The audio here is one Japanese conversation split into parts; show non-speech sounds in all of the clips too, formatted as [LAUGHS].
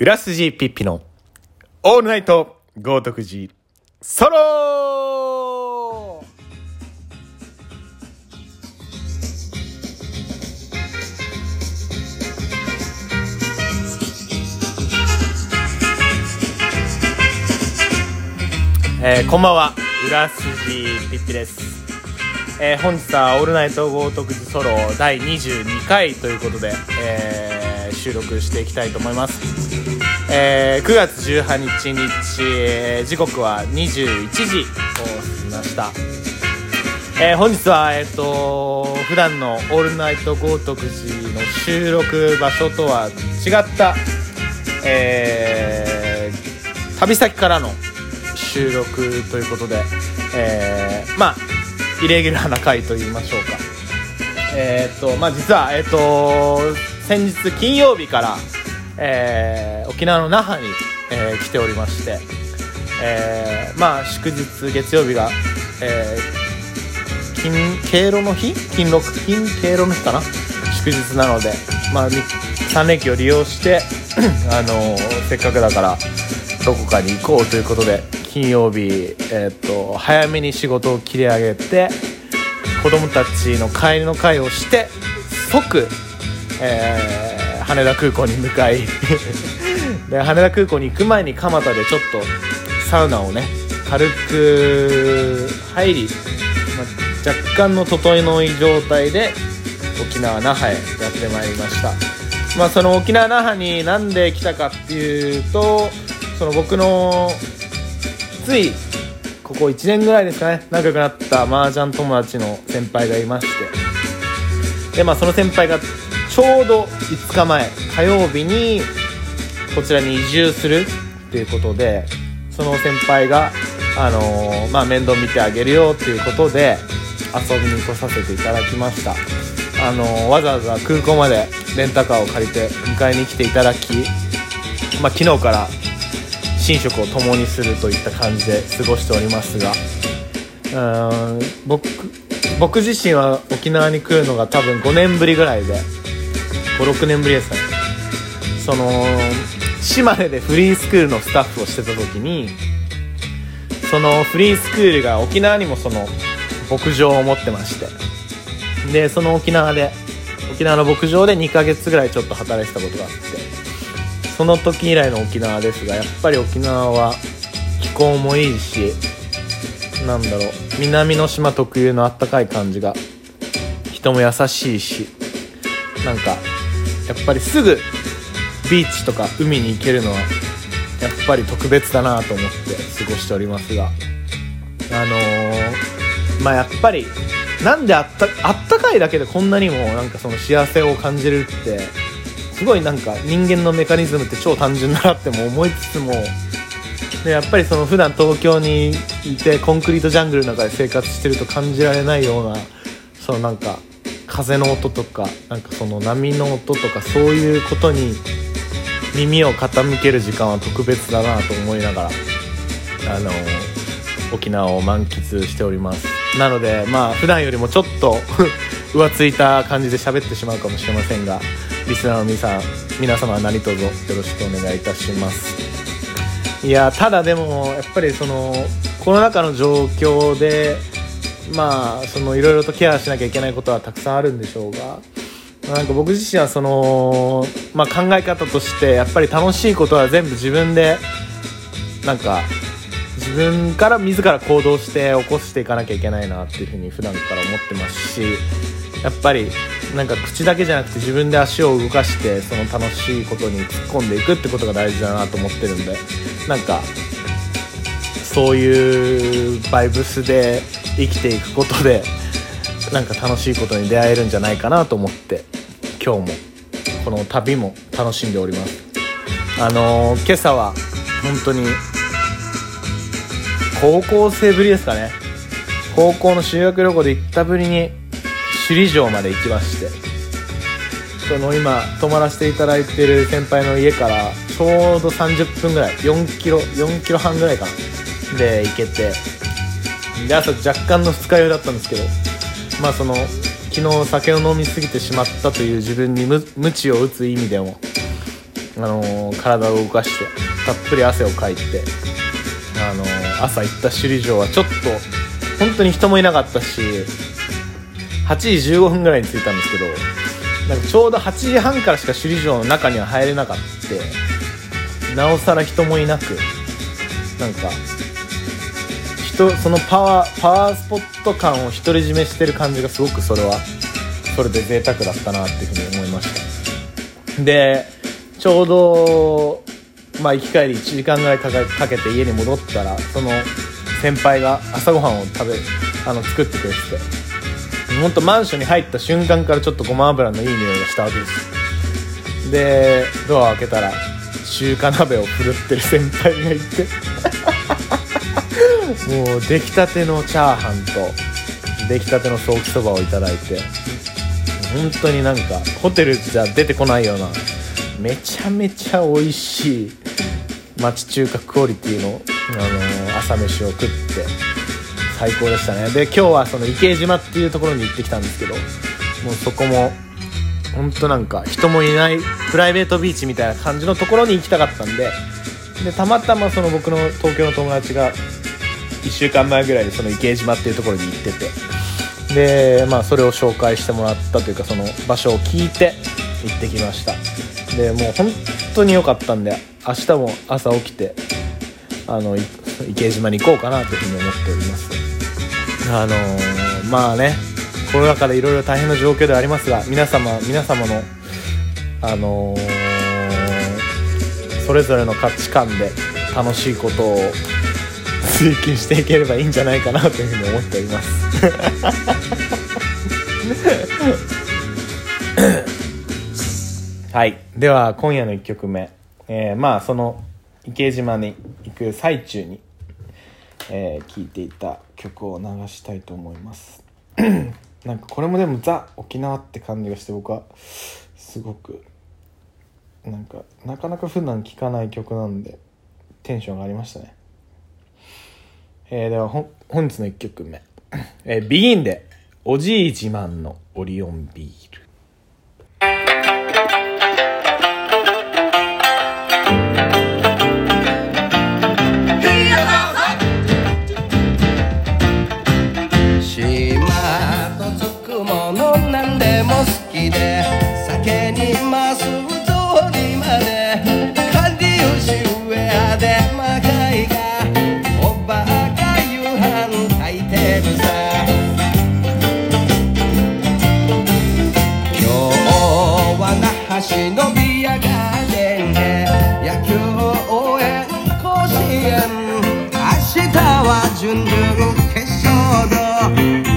裏筋ピッピのオールナイト豪徳寺ソロえー、こんばんは。裏筋ピッピです、えー、本日はオールナイト豪徳寺ソロ第22回ということで、えー、収録していきたいと思います、えー、9月18日日、えー、時刻は21時を過ぎました。えー、本日は、えっ、ー、と普段の「オールナイト豪徳寺」の収録場所とは違った、えー、旅先からの収録ということで、えー、まあイレギュラーな回と言いましょうか。えっ、とまあ実はえっ、と先日金曜日から、えー、沖縄の那覇に、えー、来ておりまして、えー、まあ祝日月曜日が、えー、金敬老の日？金六？金敬老の日かな？祝日なのでまあ3連休を利用して [CLEARS THROAT] あのせっかくだからどこかに行こうということで金曜日、えーと、早めに仕事を切り上げて子供たちの帰りの会をして即、えー、羽田空港に向かい [LAUGHS] で羽田空港に行く前に蒲田でちょっとサウナをね軽く入り、ま、若干の整いの状態で沖縄那覇へやってまいりました。まあその沖縄那覇になんで来たかっていうとその僕のついここ1年ぐらいですかね仲良くなった麻雀友達の先輩がいまして。でまあその先輩がちょうど5日前火曜日にこちらに移住するっていうことでその先輩があのー、まあ面倒見てあげるよっていうことで遊びに来させていただきました。あのー、わざわざ空港までレンタカーを借りて迎えに来ていただきまあ昨日から寝食を共にするといった感じで過ごしておりますがうん僕僕自身は沖縄に来るのが多分5年ぶりぐらいで56年ぶりですかね。その島根でフリースクールのスタッフをしてた時にそのフリースクールが沖縄にもその牧場を持ってましてでその沖縄で沖縄の牧場で2ヶ月ぐらいちょっと働いてたことがあってその時以来の沖縄ですがやっぱり沖縄は気候もいいしなんだろう南の島特有のあったかい感じが人も優しいしなんかやっぱりすぐビーチとか海に行けるのはやっぱり特別だなと思って過ごしておりますが。あのー、まあやっぱりなんであったあったかいだけでこんなにもなんかその幸せを感じるってすごいなんか人間のメカニズムって超単純だなっても思いつつもでやっぱりその普段東京にいてコンクリートジャングルの中で生活してると感じられないようなそのなんか風の音とかなんかその波の音とかそういうことに耳を傾ける時間は特別だなと思いながらあの沖縄を満喫しております。なのでまあ普段よりもちょっと浮ついた感じで喋ってしまうかもしれませんがリスナーの皆さん皆様何卒よろしくお願いいたします。いやただでもやっぱりそのコロナ禍の状況でまあそのいろいろとケアしなきゃいけないことはたくさんあるんでしょうがなんか僕自身はその、まあ、考え方としてやっぱり楽しいことは全部自分でなんか自分から自ら行動して起こしていかなきゃいけないなっていうふうに普段から思ってますしやっぱりなんか口だけじゃなくて自分で足を動かしてその楽しいことに突っ込んでいくってことが大事だなと思ってるんでなんかそういうバイブスで生きていくことでなんか楽しいことに出会えるんじゃないかなと思って今日もこの旅も楽しんでおります。あのー、今朝は本当に高校生ぶりですかね。高校の修学旅行で行ったぶりに首里城まで行きましてその今泊まらせていただいてる先輩の家からちょうど30分ぐらい4キロ4キロ半ぐらいかな。で行けて。で朝若干の二日酔いだったんですけどまあその昨日酒を飲みすぎてしまったという自分に無知を打つ意味でもあのー体を動かしてたっぷり汗をかいて、あのー朝行った首里城はちょっと本当に人もいなかったし8時15分ぐらいに着いたんですけどなんかちょうど8時半からしか首里城の中には入れなかった。なおさら人もいなくなんか人そのパワーパワースポット感を独り占めしてる感じがすごくそれはそれで贅沢だったなっていうふうに思いました。でちょうどまあ行き帰り1時間ぐらいかけて家に戻ったらその先輩が朝ごはんを食べあの作ってくれてて本当マンションに入った瞬間からちょっとごま油のいい匂いがしたわけです。でドアを開けたら中華鍋を振るってる先輩がいて。もう出来たてのチャーハンと出来たてのソーキそばをいただいて本当になんかホテルじゃ出てこないようなめちゃめちゃ美味しい町中華クオリティの、あのー朝飯を食って最高でしたね。で今日はその池江島っていうところに行ってきたんですけどもうそこも本当なんか人もいないプライベートビーチみたいな感じのところに行きたかったんででたまたまその僕の東京の友達が1週間前ぐらいでその池江島っていうところに行ってて。でまあそれを紹介してもらったというかその場所を聞いて行ってきました。でもう本当に良かったんで明日も朝起きてあの池江島に行こうかなというふうに思っております。あのーまあねコロナ禍でいろいろ大変な状況ではありますが皆様皆様のあのーそれぞれの価値観で楽しいことを追求していければいいんじゃないかなというふうに思っておりますはい。では今夜の1曲目、えーまあその池島に行く最中にえー聴いていた曲を流したいと思います。[CLEARS THROAT] なんかこれもでもザ沖縄って感じがして僕はすごくなんかなかなか普段聴かない曲なんでテンションがありましたね。えーでは本日の1曲目「えー、ビギンでおじい自慢のオリオンビール」は準々決勝の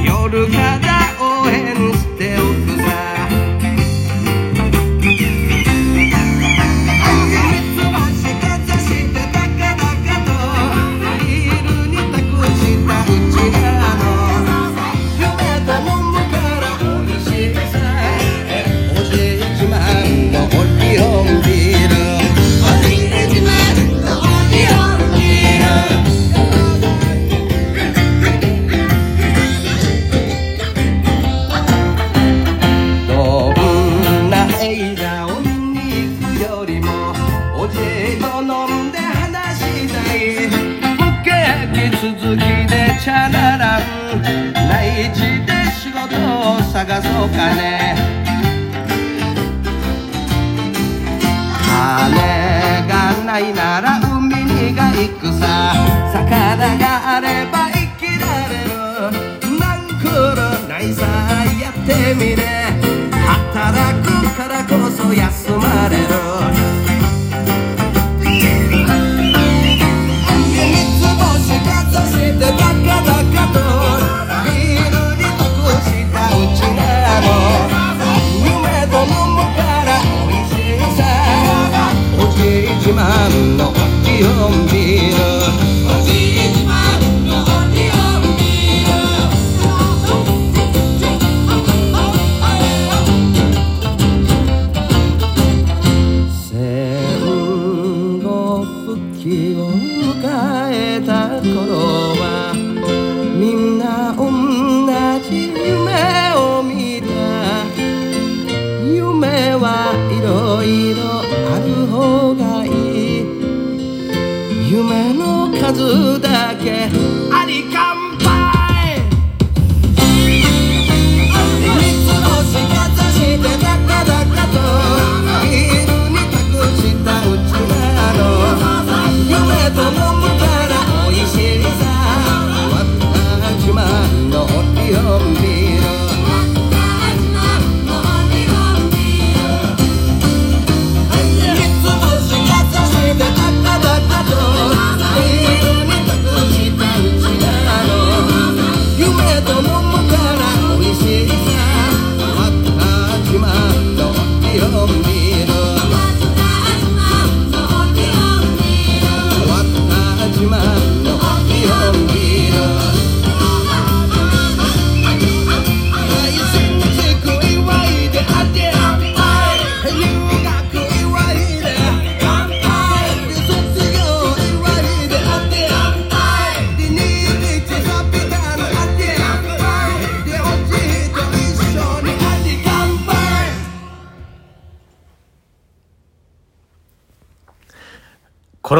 夜から応援してを探そうかね。羽がないなら海にが行くさ。魚があれば生きられる。なんくるないさやってみれ。働くからこそ休まれる。の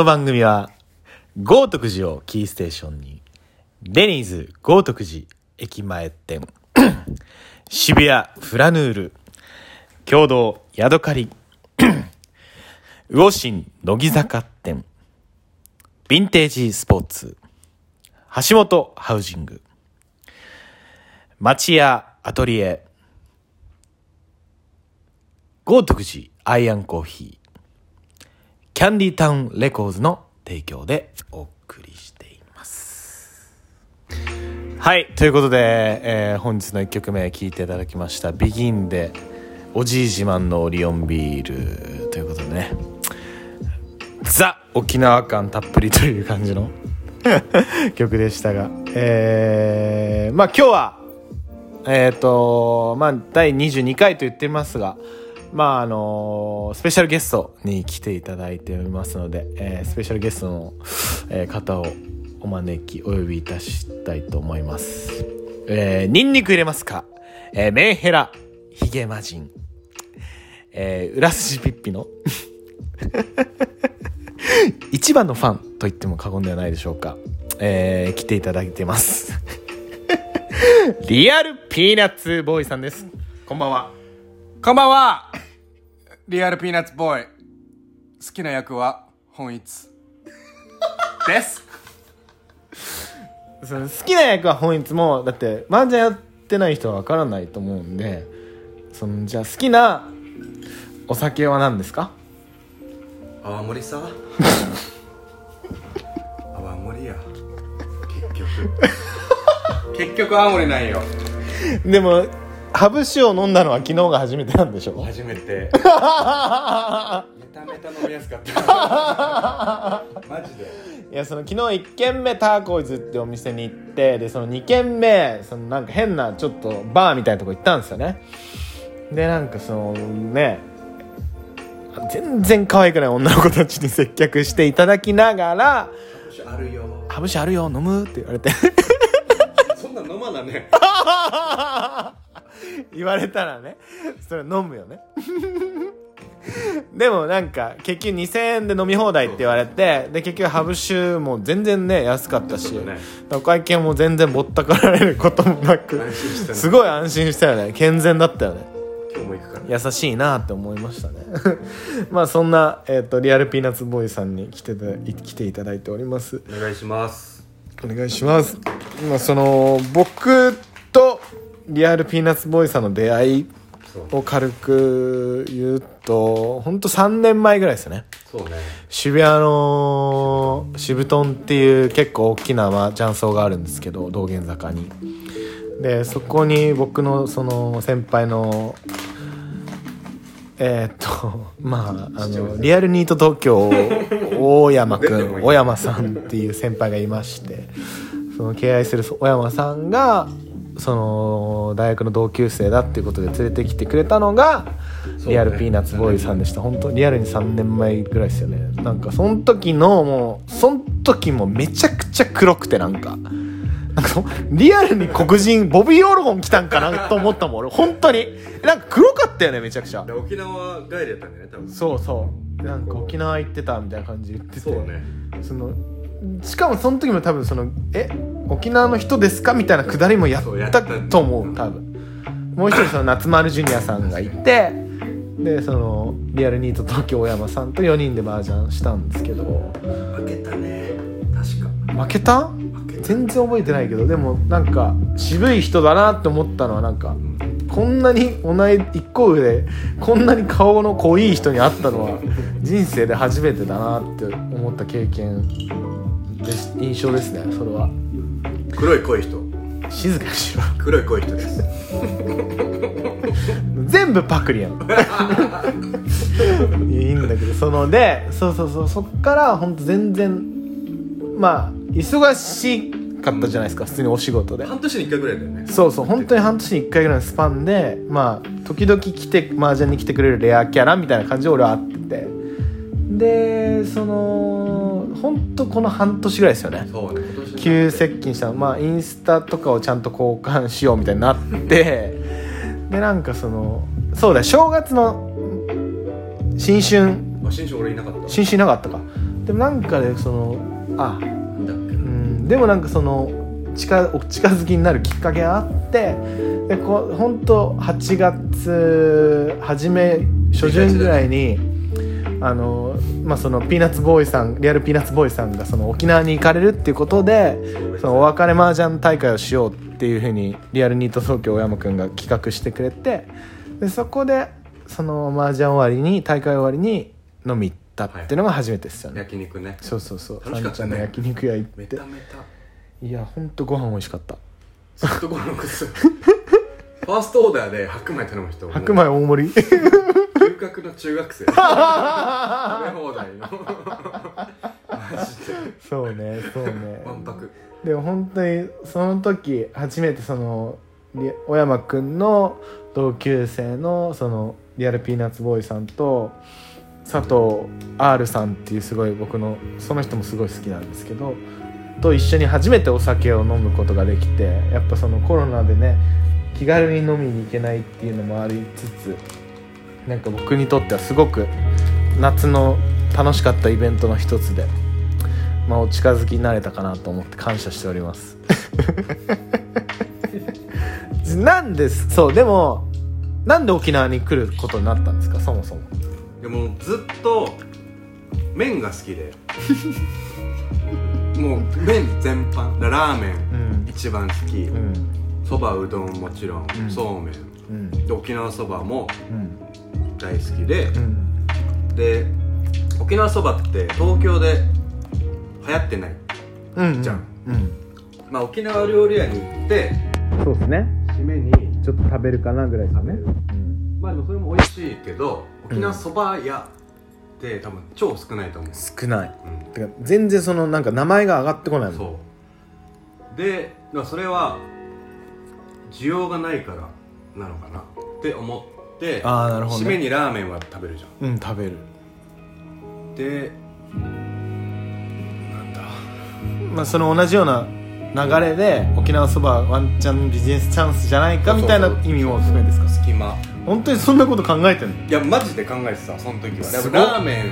の番組は、豪徳寺をキーステーションに、デニーズ豪徳寺駅前店、[COUGHS] 渋谷フラヌール、共同ヤドカリ、[COUGHS] 魚心乃木坂店、ヴィンテージスポーツ、橋本ハウジング、町屋アトリエ、豪徳寺アイアンコーヒー、キャンディタウンレコーズの提供でお送りしています。はい、ということで、えー本日の1曲目聴いていただきました。ビギンで、おじい自慢のオリオンビールということでね、ザ沖縄感たっぷりという感じの [LAUGHS] 曲でしたが、えー、まあ今日は、えっ、と、まあ、第22回と言ってますが、まあ、あのスペシャルゲストに来ていただいておりますので、えースペシャルゲストの、えー方をお招き、お呼びいたしたいと思います。えーニンニク入れますか？えーメンヘラ、ヒゲマジン、えー、裏筋ピッピの？[LAUGHS] 一番のファンと言っても過言ではないでしょうか。えー来ていただいてます。リアルピーナッツボーイさんです。こんばんは。こんばんはリアルピーナッツボーイ。好きな役は混一。[LAUGHS] です。その好きな役は混一もだって麻雀やってない人は分からないと思うんでそのじゃあ好きなお酒は何ですか？泡盛さ。[LAUGHS] 泡盛や。[LAUGHS] 結局。結局泡盛なんよ。でもハブ酒を飲んだのは昨日が初めてなんでしょ初めて。[LAUGHS] メタメタ飲みやすかった。マジで。いやその昨日1軒目ターコイズってお店に行ってでその2軒目そのなんか変なちょっとバーみたいなとこ行ったんですよね。でなんかそのね全然可愛くない女の子たちに接客していただきながらあるよ「ハブ酒あるよ飲む?」って言われて。そんなん飲まなね [LAUGHS] 言われたらね。それ飲むよね。でもなんか結局2000円で飲み放題って言われてで結局ハブ酒も全然ね安かったし、お会計も全然ぼったくられることもなくすごい安心したよね。健全だったよね。今日も行くから。優しいなって思いましたね。[LAUGHS] まあそんな、えー、とリアルピーナッツボーイさんに来てた来ていただいております。お願いします。お願いします。まあ、その、僕とリアルピーナッツボーイさんの出会いを軽く言うと、ほんと3年前ぐらいですよね。そうね渋谷の渋トンっていう結構大きな麻雀荘があるんですけど、道玄坂に。で、そこに僕のその先輩の、えーっと、[LAUGHS] まあ、あの、リアルニート東京、[LAUGHS] 大山くん、小山さんっていう先輩がいまして、その敬愛する小山さんが、その、大学の同級生だっていうことで連れてきてくれたのが、リアルピーナッツボーイさんでした。本当リアルに3年前ぐらいですよね。なんか、その時の、もう、その時もめちゃくちゃ黒くて、なんか、なんかそリアルに黒人、ボビー・オルゴン来たんかなと思ったもん、俺。本当に。なんか黒かったよね、めちゃくちゃで。沖縄帰りやったんだよね多分そうそう。なんか沖縄行ってたみたいな感じで言ってて。そうねそのしかもその時も多分その「え沖縄の人ですか?」みたいなくだりもやったと思う多分。もう一人その夏丸ジュニアさんがいてでそのリアルニート東京大山さんと4人で麻雀したんですけど。負けたね。確か。負けた？負けた。全然覚えてないけどでもなんか渋い人だなって思ったのはなんかこんなに同い一個上でこんなに顔の濃い人に会ったのは人生で初めてだなって思った経験です。印象ですねそれは。黒い濃い人。静かにしろ。黒い濃い人です。[LAUGHS] 全部パクリやん。[LAUGHS] いいんだけどそのでそうそうそうそっから本当全然まあ忙しかったじゃないですか普通にお仕事で。半年に1回ぐらいだよね。そうそう本当に半年に1回ぐらいのスパンでまあ時々来て麻雀に来てくれるレアキャラみたいな感じで俺は会って。てでその本当この半年ぐらいですよね。そうね急接近したの。まあインスタとかをちゃんと交換しようみたいになって。[LAUGHS] でなんかそのそうだ正月の新春。あ新種俺いなかった。新春いなかったか。でもなんかでそのあでもなんかその近近づきになるきっかけがあってでこう本当8月初め初旬ぐらいにあの、まあ、そのピーナッツボーイさんリアルピーナッツボーイさんがその沖縄に行かれるっていうことでそのお別れ麻雀大会をしようっていうふうにリアルニート東京大山くんが企画してくれてでそこでその麻雀終わりに大会終わりに飲み行ったってのが初めてですよね、焼肉ね。そうそうそう。楽しかったね。さんちゃんの焼肉屋行って。めためた。いやほんとご飯美味しかった。ずっとご飯食すファーストオーダーで白米頼む人白米大盛り？究極の中学生。食べ放題の。マジで。そうねそうね。わんぱく。でも本当にその時初めてそのリ小山くんの同級生のそのリアルピーナッツボーイさんと佐藤 R さんっていうすごい僕のその人もすごい好きなんですけどと一緒に初めてお酒を飲むことができてやっぱそのコロナでね気軽に飲みに行けないっていうのもありつつなんか僕にとってはすごく夏の楽しかったイベントの一つで、まあ、お近づきになれたかなと思って感謝しております。[LAUGHS] なんですそうでもなんで沖縄に来ることになったんですか？そもそもでもずっと麺が好きで。[LAUGHS] もう麺全般。だラーメンうん。一番好き。うん。そば、うどんもちろん、ん。そうめん。うん。で沖縄そばもうん。大好きで、うん。で沖縄そばって東京で流行ってないうんじゃん。うん。まあ沖縄料理屋に行ってそうですね。締めにちょっと食べるかなぐらいですよねまあでもそれも美味しいけど沖縄そば屋って多分超少ないと思う、少ない。うん。てか全然そのなんか名前が上がってこないもん。そう。でだからそれは需要がないからなのかなって思ってああなるほどね。締めにラーメンは食べるじゃん。うん食べる。でなんだ。まあその同じような流れで沖縄そばワンチャンビジネスチャンスじゃないかみたいな意味も含めですか？隙間本当にそんなこと考えてんの？いやマジで考えてたその時は。すごっ。でもラーメ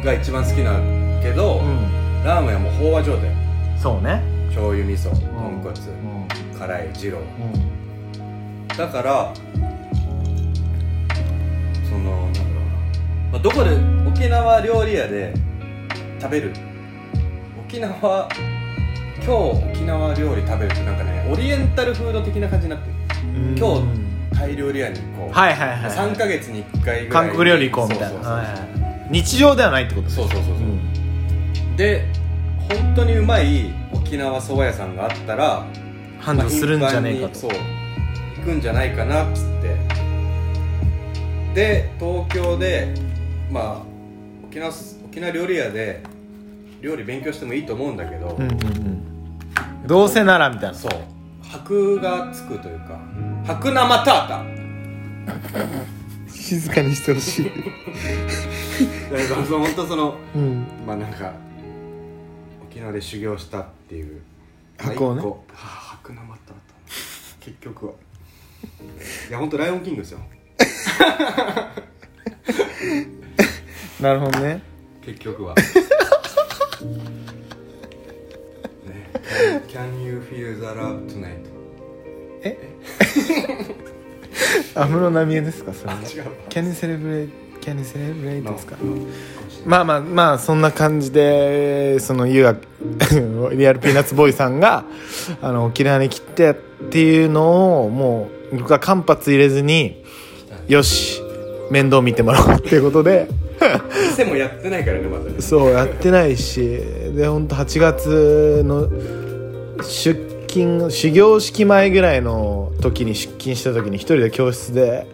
ンが一番好きなけど、うん。ラーメンはもう飽和状態。そうね。醤油味噌豚うん。骨、うん。辛い二郎。うん。だからそのなんだろうな、まあ、どこで沖縄料理屋で食べる。沖縄今日沖縄料理食べるってなんかねオリエンタルフード的な感じになってる。今日タイ料理屋に行こう、はいはいはい。3か月に1回ぐらい。韓国料理行こうみたいな。日常ではないってことそうそうそうそう、うん。で本当にうまい沖縄そば屋さんがあったら繁盛するんじゃねえかと。そう行くんじゃないかなっつって。で東京でまあ沖縄沖縄料理屋で料理勉強してもいいと思うんだけど、うんうんうん。どうせならみたいな。そう。箔がつくというか白生タータ静かにしてほしい。だから本当そのうん。まあなんか沖縄で修行したっていう箔をね。まあ一個はあ白生タータ結局は。いや本当ライオンキングですよ。なるほどね。結局は。[LAUGHS] Can you feel the love tonight? [LAUGHS] 安室奈美恵ですか？それあ違う。キャニセレブレイキャニセレブレイですか？うん。まあまあまあそんな感じでその You [LAUGHS] がリアルピーナッツボーイさんがあの沖縄に来てっていうのをもう僕は間髪入れずによし面倒見てもらおうっていうことで。店もやってないからねまだね。そうやってないしで本当8月の出勤始業式前ぐらいの時に出勤した時に一人で教室で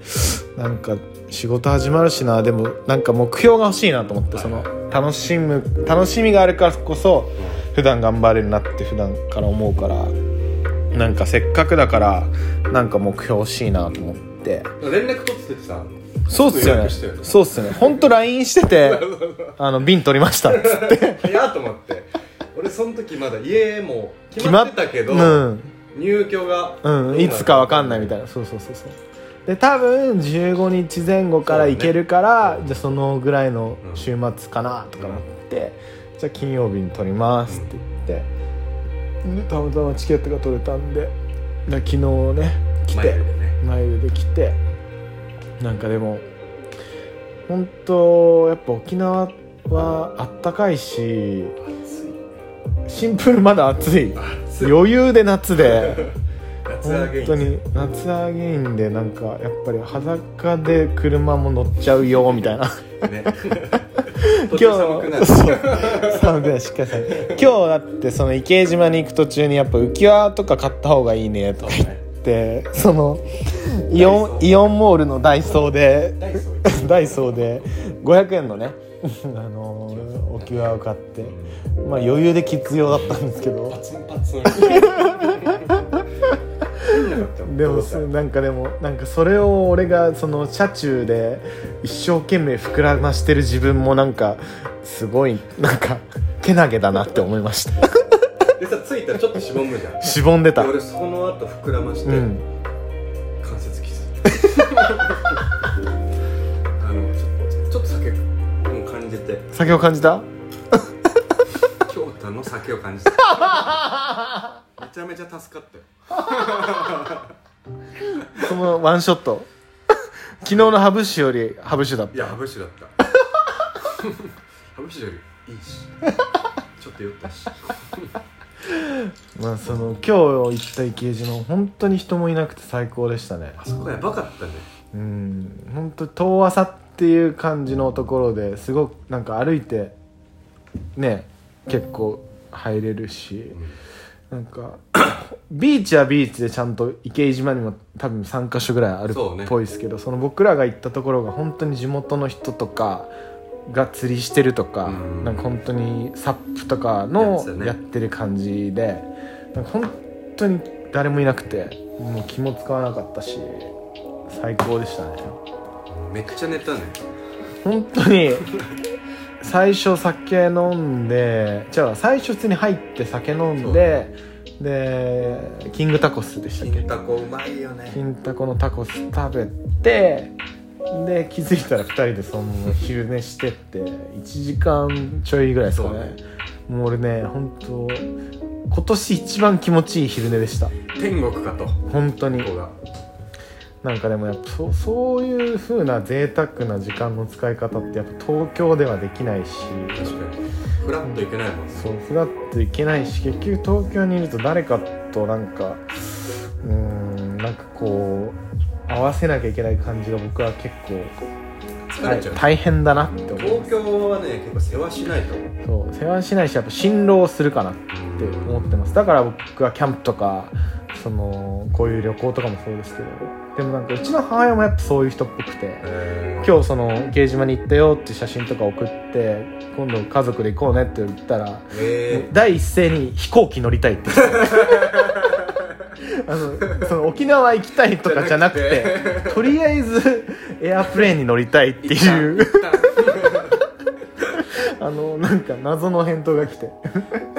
なんか仕事始まるしな。でもなんか目標が欲しいなと思ってその楽しむ楽しみがあるからこそ普段頑張れるなって普段から思うからなんかせっかくだからなんか目標欲しいなと思って。連絡取っててさそうっすよね。そうっすよね。本当 LINE してて [LAUGHS] あの瓶取りましたっつって。早っと思って俺その時まだ家も決まってたけど、うん。入居がうん、いつかわかんないみたいな。そうそうそうそう。で多分15日前後から行けるから、じゃあそのぐらいの週末かなとか思って、じゃあ金曜日に撮りますって言って、でたまたまチケットが取れたんでで昨日ね来てマイルでね。マイルで来てなんかでも本当やっぱ沖縄はあったかいしシンプルまだ暑い。余裕で夏で。[LAUGHS] 本当に夏上げインでなんかやっぱり裸で車も乗っちゃうよみたいな。ね。[LAUGHS] 今日そう。寒くなるしっかりさ今日だってその池江島に行く途中にやっぱ浮き輪とか買った方がいいねとか言ってそのイオンイオンモールのダイソーでダイソー。[LAUGHS] で500円のねあの浮き輪を買ってまあ余裕で必要だったんですけど。パツンパツンでもすなんかでもなんかそれを俺がその車中で一生懸命膨らましてる自分もなんかすごいなんかけなげだなって思いました。でさ着いたらちょっとしぼむじゃんしぼんでた。で俺その後膨らまして、うん。関節傷。[LAUGHS] あのちょっとちょっと酒も感じて。酒を感じた？の酒を感じてめちゃめちゃ助かったよ。そのワンショット。[LAUGHS] 昨日のハブ酒よりハブ酒だった。いやハブ酒だった。ハブ酒よりいいし。ちょっと酔ったし。まあその今日行った池江島本当に人もいなくて最高でしたね。あそこやばかったね。うん本当遠浅っていう感じのところですごくなんか歩いてね結構入れるし、なんか [COUGHS] ビーチはビーチでちゃんと池江島にも多分3か所ぐらいあるっぽいですけどそ,、の僕らが行ったところが本当に地元の人とかが釣りしてるとか、うんなんか本当にサップとかやのやってる感じでなんか本当に誰もいなくてもう気も使わなかったし最高でしたね。めっちゃ寝たね。本当に [LAUGHS] 最初酒飲んでじゃあ最初普通に入って酒飲んででキングタコスでしたっけ？金タコうまいよね金タコのタコス食べてで気づいたら2人でその昼寝してって1時間ちょいぐらいですかね。もう俺ね本当今年一番気持ちいい昼寝でした。天国かと。本当に。ここがなんかでもやっぱそそういう風な贅沢な時間の使い方ってやっぱ東京ではできないし。確かに。フラッといけないもんね。そうフラッといけないし結局東京にいると誰かとなんかうーんなんかこう合わせなきゃいけない感じが僕は結構疲れちゃう、大変だなって思い東ます。京はね結構世話しないと。そう世話しないしやっぱ辛労するかなって思ってます。だから僕はキャンプとかそのこういう旅行とかもそうですけどでもなんかうちの母親もやっぱそういう人っぽくてえ今日その掲示板に行ったよって写真とか送って今度家族で行こうねって言ったらえ第一声に飛行機乗りたいって。言ってあのその沖縄行きたいとかじゃなくてとりあえずエアプレーンに乗りたいっていう。[LAUGHS] あのなんか謎の返答が来て。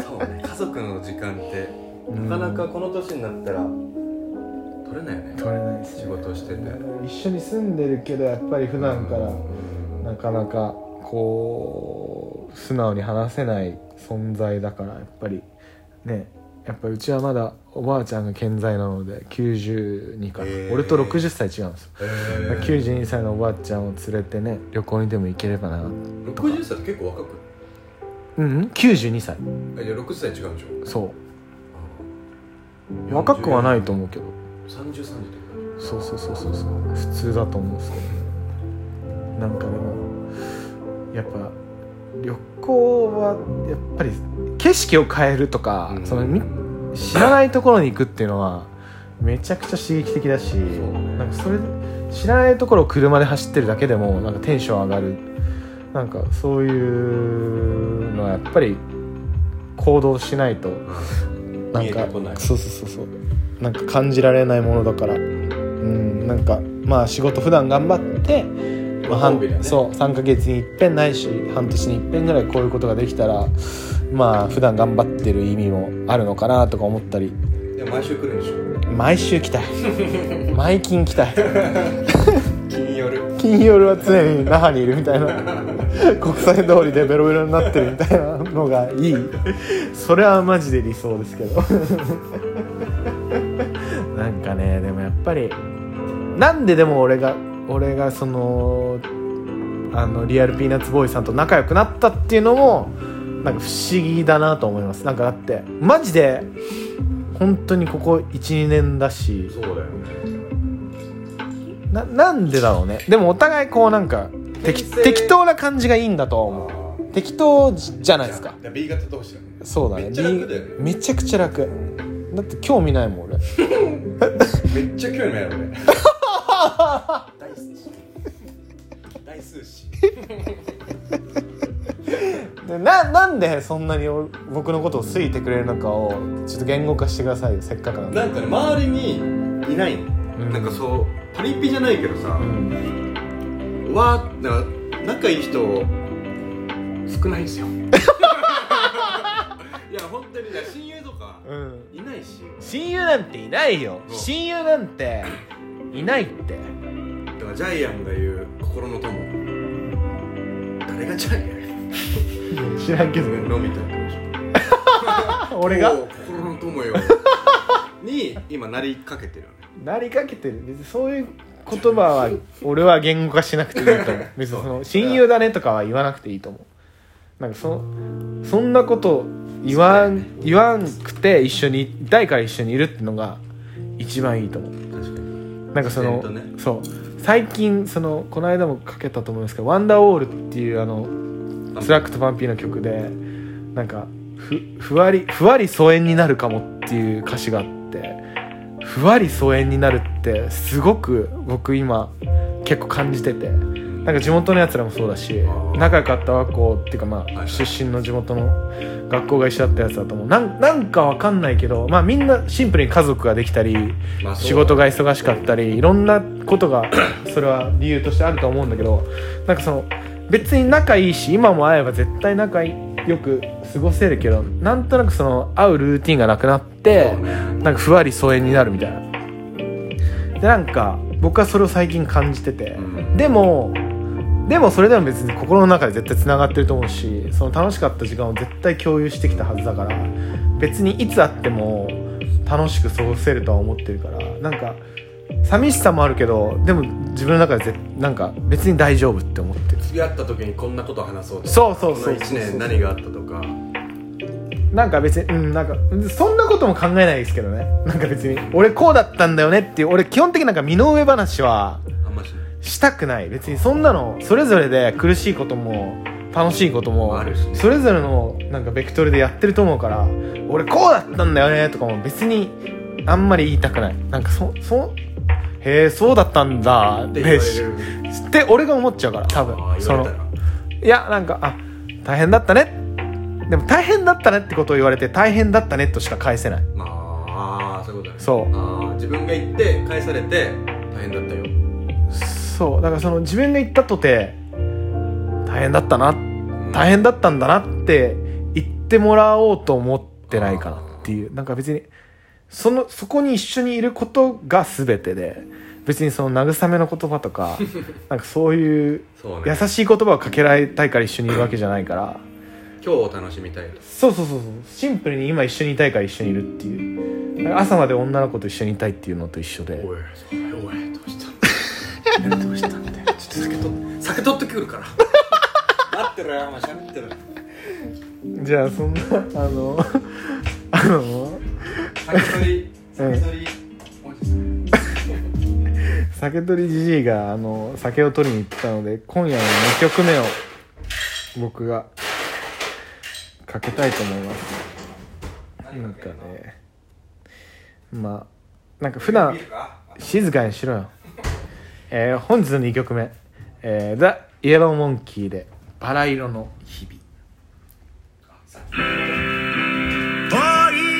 そうね家族の時間ってうん。なかなかこの年になったらです仕事してて。一緒に住んでるけどやっぱり普段からうん。なかなかこう素直に話せない存在だからやっぱりねやっぱうちはまだおばあちゃんが健在なので92かな、へー。俺と60歳違うんですよ。へ92歳のおばあちゃんを連れてね旅行にでも行ければな60歳って結構若く？うんうん。92歳。ないや60歳違うんでしょ。そう。若くはないと思うけど。30、30ってそうそうそうそう。そう普通だと思うんですけどなんかでもやっぱ旅行はやっぱり景色を変えるとか、うん。そのみ知らないところに行くっていうのはめちゃくちゃ刺激的だしねなんかそれ知らないところを車で走ってるだけでもなんかテンション上がる。なんかそういうのはやっぱり行動しないとなんかそうそうそうそう。なんか感じられないものだからうん。なんかまあ仕事普段頑張って、まあ半ね。そう3ヶ月に一遍ないし半年に一遍ぐらいこういうことができたらまあ普段頑張ってる意味もあるのかなとか思ったり。毎週来るんでしょ？毎週来たい。[LAUGHS] 毎金来たい。金夜金曜日は常に那覇にいるみたいな。国際通りでベロベロになってるみたいなのがいい。それはマジで理想ですけど。[LAUGHS] なんかねでもやっぱりなんででも俺が俺がそのあのリアルピーナッツボーイさんと仲良くなったっていうのもなんか不思議だなと思います。なんかだってマジで本当にここ12年だし。そうだよね。ななんでだろうね。でもお互いこうなんか適適当な感じがいいんだとは思う。適当じゃないですか。B 型同士だね。そうだね。めっちゃ楽だよね。りめちゃくちゃ楽。だって興味ないもん俺。[LAUGHS] めっちゃ興味ない俺大数詞大数詞でななんでそんなにお僕のことを好いてくれるのかをちょっと言語化してくださいよせっかくなんで。なんかね周りにいないの、うん。なんかそうパリピじゃないけどさう、んわーなんか仲いい人少ないんですよ。[LAUGHS] いや本当にね親友とかうん。いないし親友なんていないよ。親友なんていないって。だからジャイアンが言う心の友。誰がジャイアン？知らんけどのみたいな俺が？心の友よ。[LAUGHS] に今なりかけてるよね。なりかけてる。別にそういう言葉は俺は言語化しなくていいと思う。[LAUGHS] 別にその親友だねとかは言わなくていいと思う。なんかそそんなこと言わん言わんくて一緒にいたいから一緒にいるってのが一番いいと思うなんかその、ね。そう。最近そのこの間もかけたと思うんですけど「ワンダーウォール」っていうあのスラックとパンピーの曲でなんかふふわりふわり疎遠になるかもっていう歌詞があってふわり疎遠になるってすごく僕今結構感じててなんか地元のやつらもそうだしー仲良かった学校っていうかまあ出身の地元の学校が一緒だったやつだと思うなんなんかわかんないけどまあみんなシンプルに家族ができたり仕事が忙しかったりいろんなことが [CLEARS THROAT] それは理由としてあると思うんだけどなんかその別に仲いいし今も会えば絶対仲よく過ごせるけどなんとなくその会うルーティンがなくなってなんかふわり疎遠になるみたいな。でなんか僕はそれを最近感じてて、うん。でもでもそれでも別に心の中で絶対つながってると思うしその楽しかった時間を絶対共有してきたはずだから別にいつ会っても楽しく過ごせるとは思ってるからなんか寂しさもあるけどでも自分の中でぜなんか別に大丈夫って思ってる。付き合った時にこんなこと話そうとかそうそうそうこの1年何があったとか。なんか別にうんなんかそんなことも考えないですけどね。なんか別に俺こうだったんだよねっていう俺基本的になんか身の上話はあんましないしたくない。別にそんなのそれぞれで苦しいことも楽しいこともそれぞれのなんかベクトルでやってると思うから俺こうだったんだよねとかも別にあんまり言いたくない。なんかそそへえそうだったんだってって俺が思っちゃうから多あ分あそのいやなんかあ大変だったね。でも大変だったねってことを言われて大変だったねとしか返せない。まああーそういうことだね。そう。あー自分が言って返されて大変だったよそうだからその自分が言ったとて大変だったな大変だったんだなって言ってもらおうと思ってないかなっていう。なんか別にそのそこに一緒にいることが全てで別にその慰めの言葉とか [LAUGHS] なんかそういう優しい言葉をかけられたいから一緒にいるわけじゃないから。今日を楽しみたいと。そうそうそうそう。シンプルに今一緒にいたいから一緒にいるっていう。朝まで女の子と一緒にいたいっていうのと一緒でしたんだよどうしたちょっと酒と酒取ってくるから。待ってろよお前喋ってろじゃあそんなあのあの酒取り酒取り酒取りじじいがあの酒を取りに行ったので今夜の2曲目を僕がかけたいと思います。なんかねまあなんか普段静かにしろよ、えー本日の2曲目「えー、ザ・イエローモンキー」で「バラ色の日々」追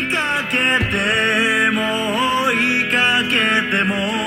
いかけても追いかけても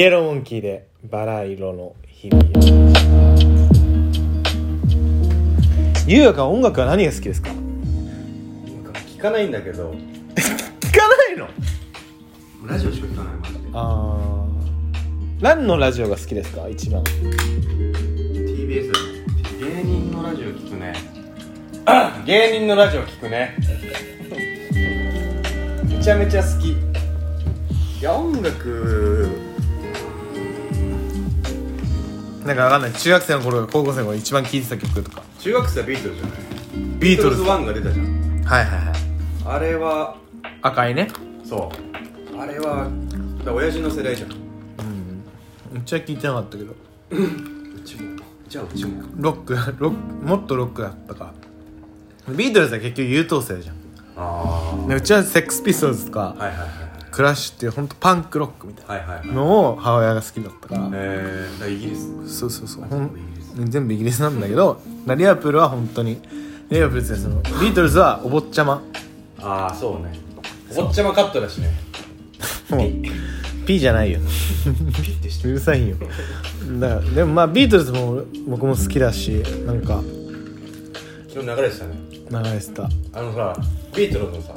イエローモンキーでバラ色の日々。ゆうやか音楽は何が好きですか？聞かないんだけど。聞かないの？ラジオしか聞かないマジであー。何のラジオが好きですか？一番。TBS だね。芸人のラジオ聞くね。[COUGHS] 芸人のラジオ聞くね。めちゃめちゃ好き。いや音楽なんかわかんない。中学生の頃高校生の頃一番聴いてた曲とか。中学生はビートルズじゃない。ビートルズ。1が出たじゃん。はいはいはい。あれは。赤いねそう。あれはだから親父の世代じゃん。うん。うちは聴いてなかったけど。うちも。じゃあうちもロックロックもっとロックだったか。ビートルズは結局優等生じゃん。あでうちはセックスピストルズとか、あはいはいはいクラッシュっていう本当パンクロックみたいなのを母親が好きだったから、えー、だからイギリス。そうそうそう。全部イギリスなんだけどだリバプールは本当にリバプールってそのビートルズはお坊ちゃま。ああそうね。お坊ちゃまカットだしね。もう P じゃないよ。うるさいよ。だからでもまあビートルズも僕も好きだしなんか。昨日流れてたね。流れてた。あのさビートルズのさ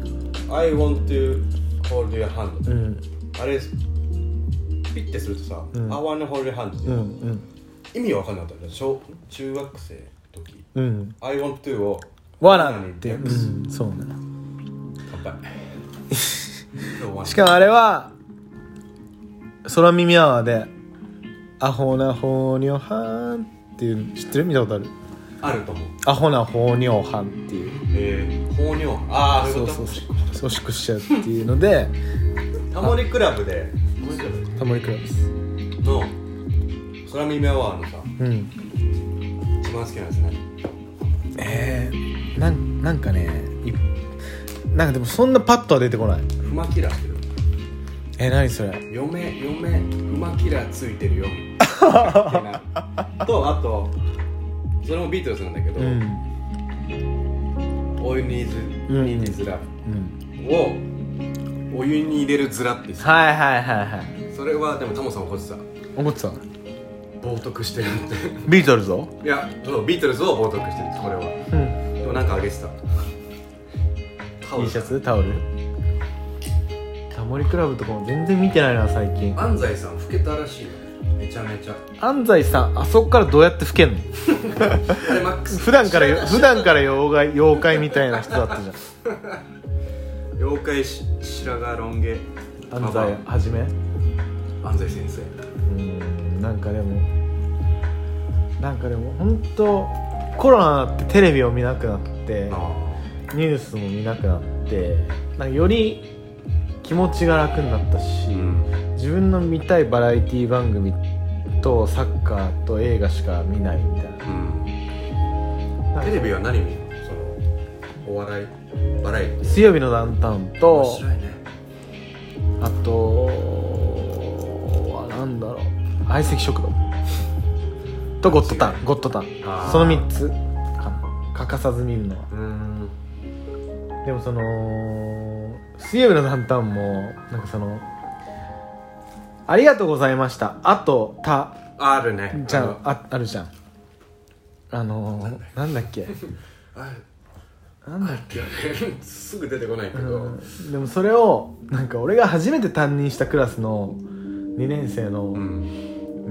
「I want to hold your hand うん」あれピッてするとさ「ん。I want to hold your hand」ってうんうん。意味わかんなかったよ小中学生の時。うん「I want to」をわらって。うん。そうね。乾杯。[LAUGHS] しかもあれは空耳アワーで「アホなほうにょはん」っていうの知ってる？見たことある？あると思う。アホなほうにょはんっていう。えー、放尿ああそそうそうそう。おしっこしちゃうっていうので。[LAUGHS] タモリクラブで。タモリクラブ？タモリクラブです。の空耳アワーのさうん。一番好きなやつね。えー、なんなんかねいなんかでもそんなパッとは出てこない。フマキラーってる。えー、何それ？嫁嫁フマキラーついてるよ。[LAUGHS] とあとそれもビートルズなんだけど「うん。うん。Need Is Love うん」をお湯に入れるズラってさ。はいはいはいはい。それはでもタモさん怒ってた。思ってた？冒涜してるって。ビートルズを？いやそうビートルズを冒涜してるこれは。うん。でもなんかあげてた。T ル。シャツ？タオル？タモリクラブとかも全然見てないな最近。安西さん老けたらしいよめちゃめちゃ。安西さんあそこからどうやって吹けんの？あれマックス。普段からよ普段から妖怪妖怪みたいな人だったじ妖怪し白髪ロン毛。ゃん安西はじめ？安西先生。うんなんかでもなんかでも本当コロナになってテレビを見なくなってあニュースも見なくなってなんかより気持ちが楽になったし、あうん自分の見たいバラエティ番組とサッカーと映画しか見ないみたいうん。なテレビは何見る？のお笑いバラエティ。水曜日のダウンタウン面と白いね。あとはなんだろう。相席食堂。とゴッドタン。ゴッドタン。その3つ欠かさず見るのは。うん。でもその水曜日のダウンタウンもなんかその「ありがとうございました」あと「た。あるね」じゃんあの。ああるじゃん。あのー、なんだっけ？あなんだっけ？すぐ出てこないけど、うん。でもそれをなんか俺が初めて担任したクラスの2年生の、うん。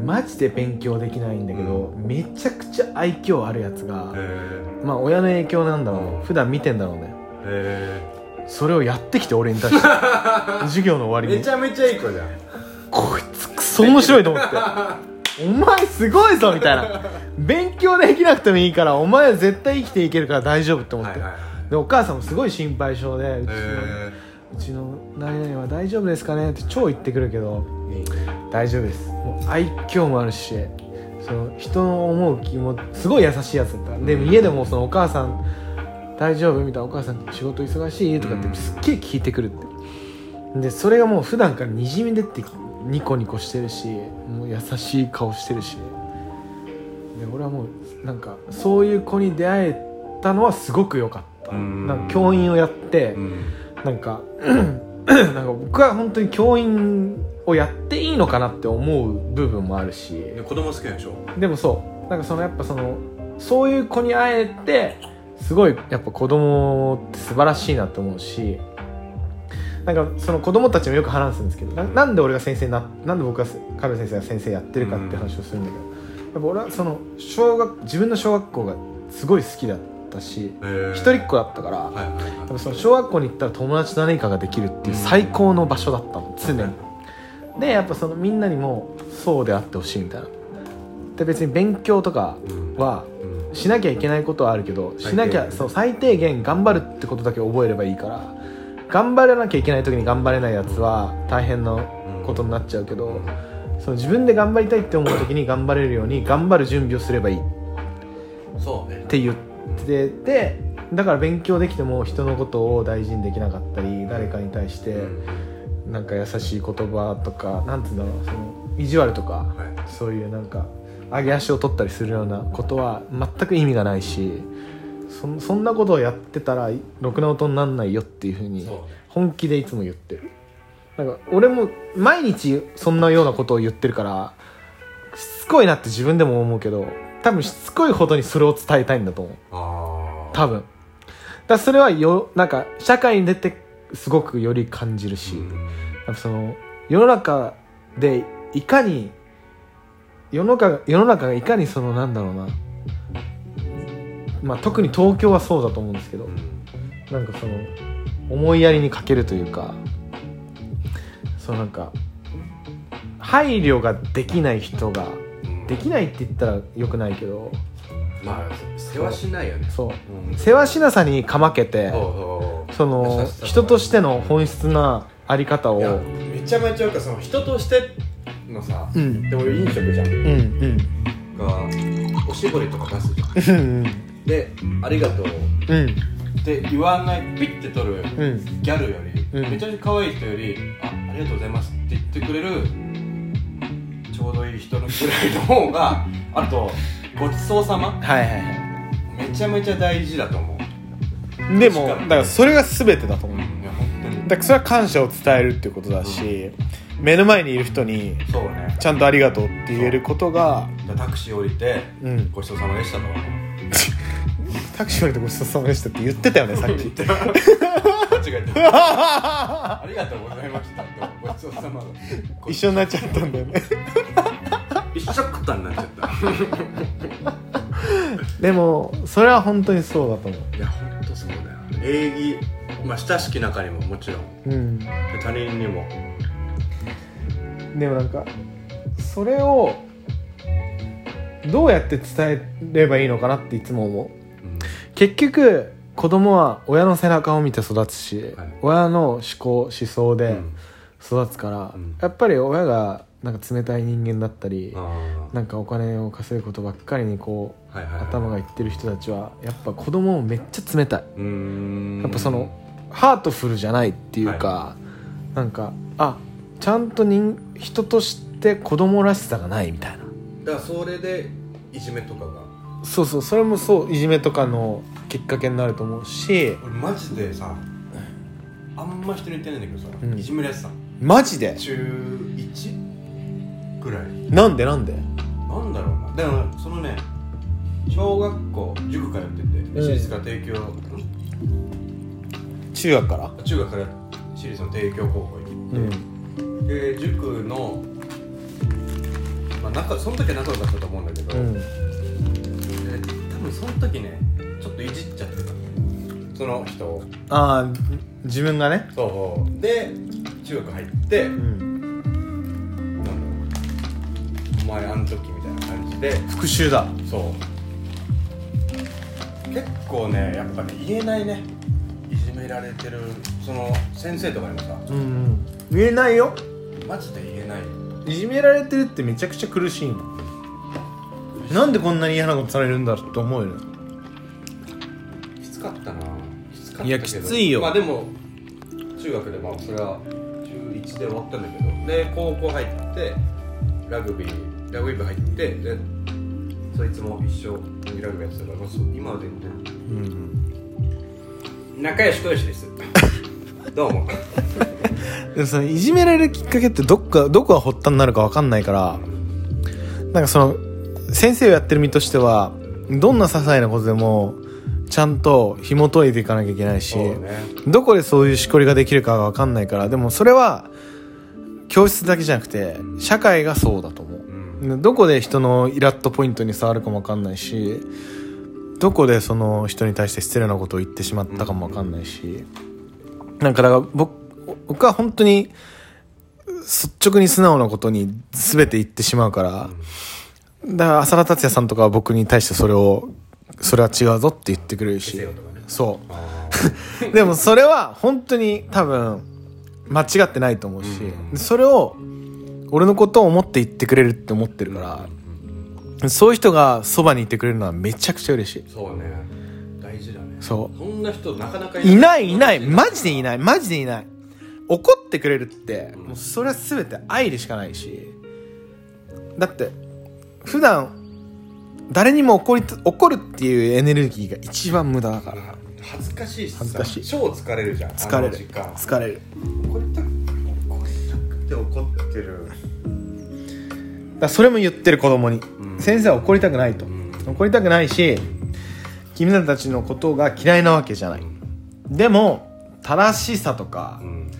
マジで勉強できないんだけど、めちゃくちゃ愛嬌あるやつが、へまあ親の影響なんだろう。ね、うん。普段見てんだろうね。えそれをやってきて俺に対して。[LAUGHS] 授業の終わりに。めちゃめちゃいい子じゃんこいつクソ面白いと思って。お前すごいぞみたいな。勉強できなくてもいいからお前は絶対生きていけるから大丈夫って思って、はいはいはい。でお母さんもすごい心配性でうちの,、へうちの何々は大丈夫ですかねって超言ってくるけどえいいね。大丈夫です。もう愛嬌もあるしその人の思う気もすごい優しいやつだった。で家でもそのお母さん大丈夫みたいなお母さん仕事忙しいとかってうん。すっげえ聞いてくるって。でそれがもう普段からにじみ出てニコニコしてるしもう優しい顔してるし。で俺はもうなんかそういう子に出会えたのはすごく良かった。うん。なんか教員をやって、うん。なんか [CLEARS THROAT] なんか僕は本当に教員をやっていいのかなって思う部分もあるし。で子供好きでしょ？でもそう。なんかそのやっぱそのそういう子に会えてすごいやっぱ子供って素晴らしいなって思うしなんかその子供たちもよく話すんですけどななんで俺が先生ななんで僕がカル先生が先生やってるかって話をするんだけど、やっぱ俺はその小学自分の小学校がすごい好きだったし一人っ子だったから、はいはいはい。やっぱその小学校に行ったら友達と何かができるっていう最高の場所だったの常に。でやっぱそのみんなにもそうであってほしいみたいな。で別に勉強とかはうん。しなきゃいけないことはあるけどしなきゃそう最低限頑張るってことだけ覚えればいいから頑張らなきゃいけない時に頑張れないやつは大変なことになっちゃうけどその自分で頑張りたいって思う時に頑張れるように頑張る準備をすればいい。っそうね。て言っててだから勉強できても人のことを大事にできなかったり誰かに対してなんか優しい言葉とかなんて言うんだろうその意地悪とかはい。そういうなんか上げ足を取ったりするようなことは全く意味がないしそんそんなことをやってたらろくな音になんないよっていうふうに本気でいつも言ってる。なんか俺も毎日そんなようなことを言ってるからしつこいなって自分でも思うけど多分しつこいほどにそれを伝えたいんだと思う。多分。だそれはよなんか社会に出てすごくより感じるし、やっぱその世の中でいかに世の中世の中がいかにそのなんだろうな、まあ、特に東京はそうだと思うんですけど、なんかその思いやりに欠けるというかそのなんか配慮ができない人ができないって言ったらよくないけどまあ世話しないよね。そう。うん。世話しなさにかまけてその人としての本質なあり方をめちゃめちゃその人としてのさ、うん。でも飲食じゃん。うんうん。がおしぼりとか出すじゃんで「ありがとう」うん。って言わないピッて取るうん。ギャルより、うん。めちゃめちゃ可愛い人より「あありがとうございます」って言ってくれるちょうどいい人のぐらいの方が [LAUGHS] あとごちそうさまはいはいはめちゃめちゃ大事だと思う。いでもだからそれが全てだと思うだからそれは感謝を伝えるっていうことだし目の前にいる人にそうね。ちゃんとありがとうって言えることがタクシー降りてうん。ごちそうさまでしたと。[LAUGHS] タクシー降りてごちそうさまでしたって言ってたよねさっき。間違えた。ありがとうございましたとごちそうさま一緒になっちゃったんだよね。一緒くたになっちゃった。でもそれは本当にそうだと思う。いや本当そうだよ。礼儀まあ親しき中にももちろん。うん。で他人にも。でもなんかそれをどうやって伝えればいいのかなっていつも思う。結局子供は親の背中を見て育つし、はい。親の思考思想でうん。育つから、うん。やっぱり親がなんか冷たい人間だったり、あなんかお金を稼ぐことばっかりにこう、頭がいってる人たちはやっぱ子供もめっちゃ冷たい、やっぱそのハートフルじゃないっていうか、なんかあちゃんと人人として子供らしさがないみたいな。だからそれでいじめとかが。そうそうそれもそういじめとかのきっかけになると思うし。俺マジでさあんま人に言ってないんだけどさ、うん。いじめられてたのマジで？中 1? ぐらい。なんで？なんで？なんだろうな。でもそのね小学校塾通っててうん。私立から帝京、中学から？中学から私立の帝京高校行って、うん。で塾のまあ仲その時は仲良かったと思うんだけど、うん。で多分その時ねちょっといじっちゃってた。その人を。ああ自分がね？そうで中学入って、うん。お前あの時みたいな感じで。復讐だ。そう。結構ねやっぱね言えないねられてるその先生とかにもさうんうん。言えないよ。マジで言えない。いじめられてるってめちゃくちゃ苦しいもん。なんでこんなに嫌なことされるんだろうって思うよ。ねきつかったな。きつかったけど。いやきついよ。まあでも中学でまあそれは中1で終わったんだけど。で高校入ってラグビーラグビー部入ってでそいつも一緒にラグビーやってたから、まあ、そう今は全然。うん仲良し小良しです。[LAUGHS] どうも。でもそのいじめられるきっかけってどっかどこが発端になるか分かんないからなんかその先生をやってる身としてはどんな些細なことでもちゃんと紐解いていかなきゃいけないし、ね。どこでそういうしこりができるかが分かんないからでもそれは教室だけじゃなくて社会がそうだと思う、どこで人のイラッとポイントに触るかも分かんないしどこでその人に対して失礼なことを言ってしまったかも分かんないし、なんかだから僕僕は本当に率直に素直なことに全て言ってしまうから、だから浅田達也さんとかは僕に対してそれをそれは違うぞって言ってくれるしねそう。あでもそれは本当に多分間違ってないと思うし、それを俺のことを思って言ってくれるって思ってるから、そういう人がそばにいてくれるのはめちゃくちゃ嬉しい。ーそうね。大事だね。そう。そんな人なかなかいない。いないマジでいない。マジでいない。怒ってくれるってもうそれは全て愛でしかないし。だって普段誰にも怒り怒るっていうエネルギーが一番無駄だから。恥ずかしいしさ。恥ずかしい。超疲れるじゃん。疲れる。疲れる。怒りたく怒りたくて怒ってる。だそれも言ってる子供に、ん先生は怒りたくないと、ん。怒りたくないし君たちのことが嫌いなわけじゃない。でも正しさとかうん。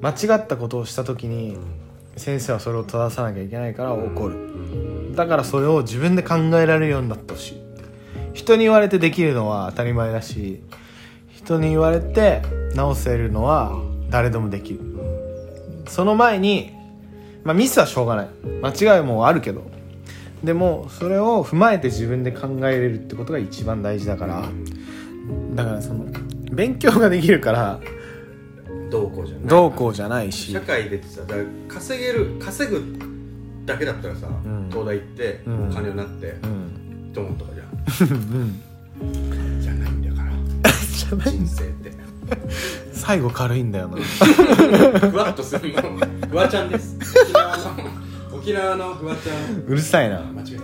間違ったことをした時に先生はそれを正さなきゃいけないから怒る、だからそれを自分で考えられるようになってほしい。人に言われてできるのは当たり前だし人に言われて直せるのは誰でもできる。その前に、まあ、ミスはしょうがない。間違いもあるけどでもそれを踏まえて自分で考えれるってことが一番大事だからだからその勉強ができるからどうこうじゃない。どうこうじゃないし。社会出てさ稼げる稼ぐだけだったらさ、ん。東大行って、うん。お金になってうん。と思うとかじゃん。うん。じゃないんだから。[LAUGHS] じゃない人生って。最後軽いんだよな。ふわっとするのフワちゃんです。沖縄の沖縄のフワちゃん。うるさいな。間違え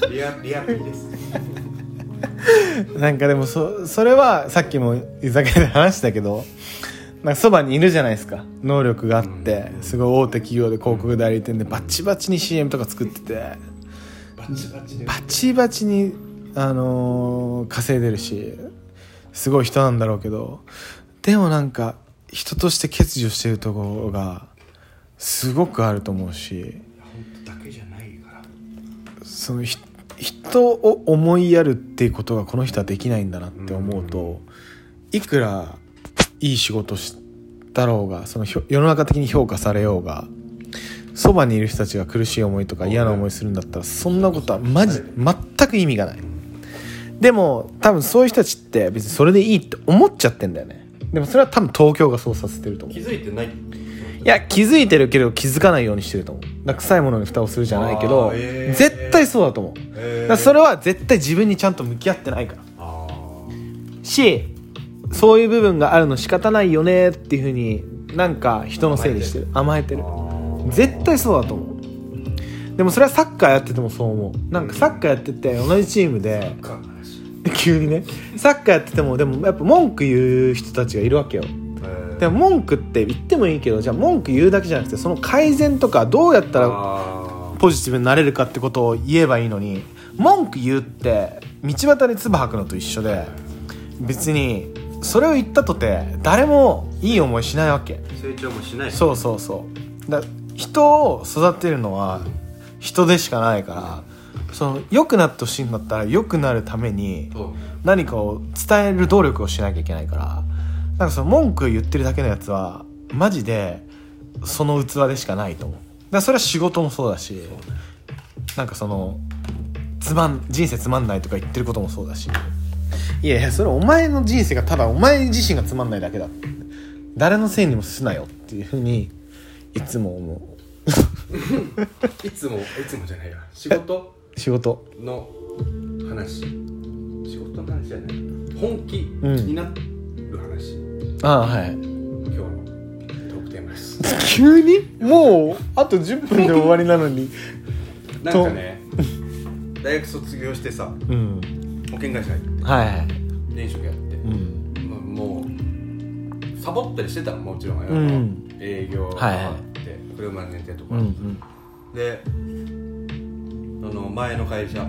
た。リアリアピーです。なんかでもそそれはさっきも居酒屋で話したけどなんかそばにいるじゃないですか。能力があってすごい大手企業で広告代理店でバチバチに CM とか作ってて。バチバチで。バチバチに、あのー稼いでるしすごい人なんだろうけどでもなんか人として欠如してるところがすごくあると思うし本当だけじゃないから。そのひ人を思いやるっていうことがこの人はできないんだなって思うと、いくらいい仕事したろうがその世の中的に評価されようがそばにいる人たちが苦しい思いとか嫌な思いするんだったらそんなことはマジ全く意味がない。でも多分そういう人たちって別にそれでいいって思っちゃってんだよね。でもそれは多分東京がそうさせてると思う。気づいてないいや気づいてるけど気づかないようにしてると思う。だ臭いものに蓋をするじゃないけど、えー。絶対そうだと思う、へー。それは絶対自分にちゃんと向き合ってないから。あしそういう部分があるの仕方ないよねっていうふうになんか人のせいにしてる。甘えてる。あ絶対そうだと思う。でもそれはサッカーやっててもそう思う。なんかサッカーやってて同じチームで [LAUGHS] 急にね。サッカーやっててもでもやっぱ文句言う人たちがいるわけよ。えでも文句って言ってもいいけどじゃあ文句言うだけじゃなくてその改善とかどうやったらあポジティブになれるかってことを言えばいいのに文句言うって道端で唾吐くのと一緒で別にそれを言ったとて誰もいい思いしないわけ。ー成長もしない。そうそうそう。だ人を育てるのは人でしかないからその良くなってほしいんだったら良くなるために何かを伝える努力をしなきゃいけないからなんかその文句言ってるだけのやつはマジでその器でしかないと思う。だそれは仕事もそうだしなんかそのつまん人生つまんないとか言ってることもそうだし。いやいやそれお前の人生がただお前自身がつまんないだけだ。誰のせいにもすなよっていうふうにいつも思いつもいつもじゃないや。仕事？う [LAUGHS] 仕事。の話。仕事の話じゃない。本気？になる話、ああはい。今日のトークテーマです。急に？もうあと10分で終わりなのに。[LAUGHS] なんかね大学卒業してさうん。保険会社入ってはいはい。転職やって、うん。まあ、もうサボったりしてたのもちろん、ん。営業はいって車で寝てとか、うんうん。でその前の会社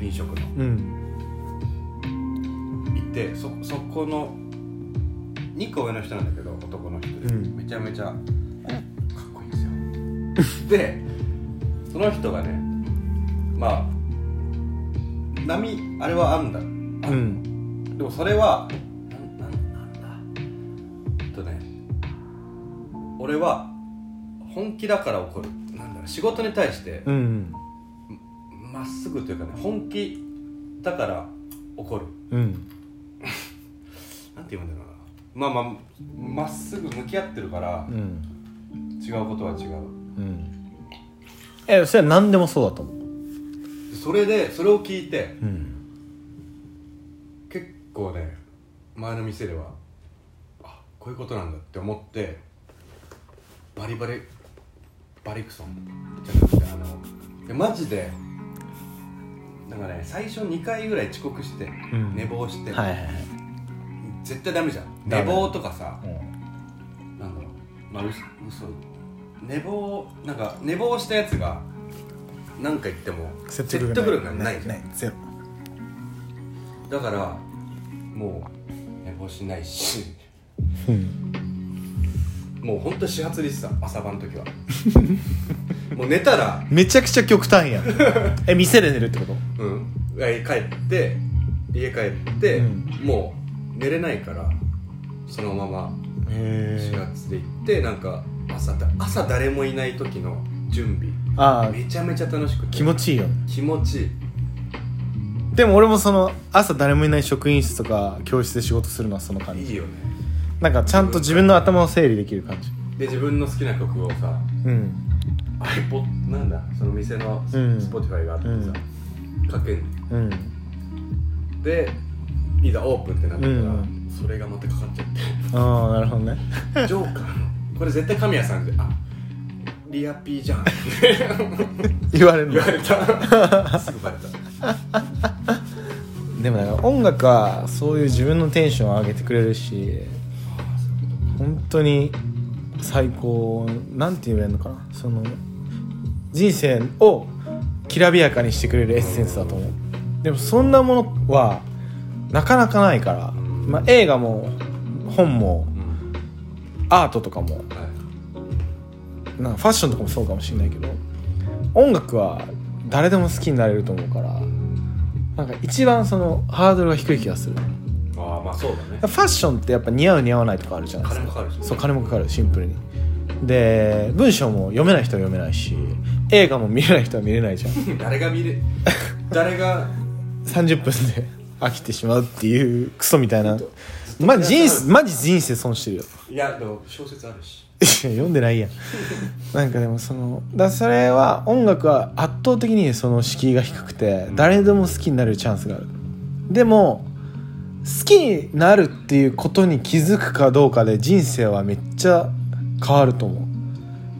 飲食の。うん。行ってそそこの2個上の人なんだけど男の人で、うん。めちゃめちゃかっこいいんですよ。[LAUGHS] でその人がねまあ波あれはあんだ。うん。でもそれはなんなんなんだ。えっとね俺は本気だから怒る。なんだろう仕事に対してうんまっすぐというかね本気だから怒る。うん。[LAUGHS] なんて言うんだろうなまあまあまっすぐ向き合ってるからうん。違うことは違う。うん。えそれは何でもそうだと思う？それでそれを聞いてうん。結構ね前の店ではあこういうことなんだって思ってバリバリバリクソン。じゃなくてあのでマジでなんかね最初2回ぐらい遅刻して、ん。寝坊して、はいはいはい絶対ダメじゃん。寝坊とかさうん。なんだろう。まあ嘘嘘。寝坊なんか寝坊したやつが何か言っても説得力がない。じゃん、ねゼロ。だからもう寝坊しないし。うん。もうほんと始発ですさ朝晩の時は。[LAUGHS] もう寝たらめちゃくちゃ極端やん。え店で寝るってこと？うん。え帰って家帰って、うん。もう寝れないからそのまま始へえ発で行ってなんか朝だ朝誰もいない時の準備。ああめちゃめちゃ楽しくて。気持ちいいよ。ね気持ちいい。でも俺もその朝誰もいない職員室とか教室で仕事するのはその感じ。いいよね。なんかちゃんと自分の頭を整理できる感じ。で自分の好きな曲をさうん。iPod なんだその店のうん。Spotify があってさ、かけんうん。でいざオープンってなったから、うんそれがまたかかっちゃっああなるほどね。て [LAUGHS] ジョーカー。のこれ絶対神谷さんであリアピーじゃん。[LAUGHS] 言われるの？言われた。[LAUGHS] すぐバレた。でもなんか音楽はそういう自分のテンションを上げてくれるし本当に最高。なんて言えばいいのかな。その人生をきらびやかにしてくれるエッセンスだと思う。でもそんなものはなかなかないから、まあ、映画も本もうん。アートとかも。はいなんかファッションとかもそうかもしれないけど音楽は誰でも好きになれると思うからなんか一番そのハードルが低い気がする。ああまあそうだね。ファッションってやっぱ似合う似合わないとかあるじゃないですか。金もかかるしね。そう金もかかるシンプルに。で文章も読めない人は読めないし映画も見れない人は見れないじゃん。[LAUGHS] 誰が見れ誰が？[LAUGHS] 30分で飽きてしまうっていうクソみたいな。マジ人生マジ人生損してるよ。いやでも小説あるし。読んでないやん。[LAUGHS] なんかでもそのだそれは音楽は圧倒的にその敷居が低くて誰でも好きになれるチャンスがある。でも好きになるっていうことに気づくかどうかで人生はめっちゃ変わると思う。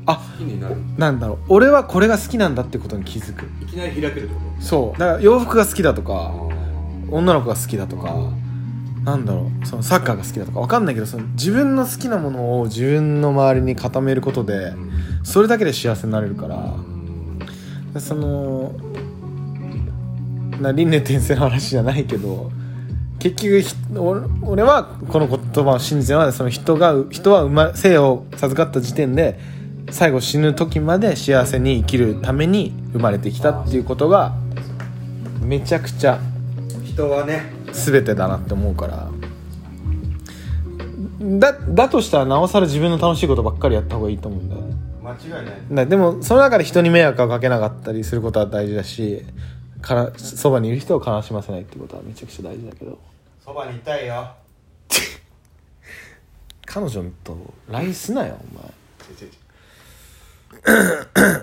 あ好きになる。なんだろう。俺はこれが好きなんだってことに気づく。いきなり開けるってこそう。だから洋服が好きだとかと女の子が好きだとかなんだろうそのサッカーが好きだとかわかんないけどその自分の好きなものを自分の周りに固めることでうんそれだけで幸せになれるからうん。そのな輪廻転生の話じゃないけど結局ひ俺俺はこの言葉を信じてはその人が人は生ま生を授かった時点で最後死ぬ時まで幸せに生きるために生まれてきたっていうことがめちゃくちゃ人はね全てだなって思うから。だだとしたらなおさら自分の楽しいことばっかりやった方がいいと思うんだよね。間違いない。だでもその中で人に迷惑をかけなかったりすることは大事だしからそばにいる人を悲しませないってことはめちゃくちゃ大事だけど。そばにいたいよ。[LAUGHS] 彼女と LINE すなよお前。[COUGHS]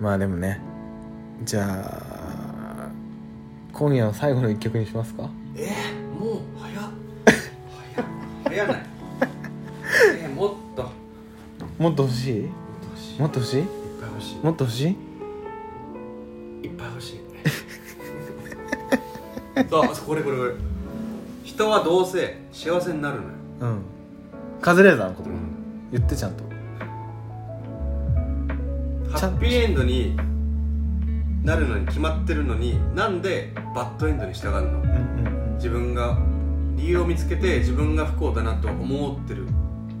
まあでもねじゃあ今夜の最後の一曲にしますか？えー、もう早っ。早 [LAUGHS] っ早ない。えー、もっともっと欲しい。もっと欲しい？いっぱい欲しい。もっと欲しい？いっぱい欲しい。[LAUGHS] そうあこれこれこれ。一人はどうせ幸せになるのよ、うん。カズレーザーのことうん言ってちゃんと。ハッピーエンドになるのに決まってるのになんでバッドエンドに従うの？自分が理由を見つけて自分が不幸だなと思ってる。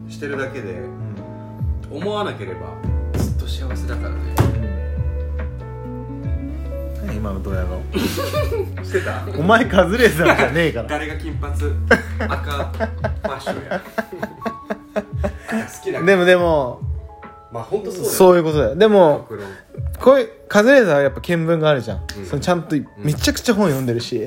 してるだけでうん。思わなければずっと幸せだからね。何今のドヤ顔。[LAUGHS] してた？お前カズレーザーじゃねえから。誰が金髪？[LAUGHS] 赤ファッションや。[LAUGHS] 好きなでもでもまあ本当そうだよそういうことだよ。でもこういうカズレーザーはやっぱ見聞があるじゃん、うん。そのちゃんとめちゃくちゃ本読んでるし、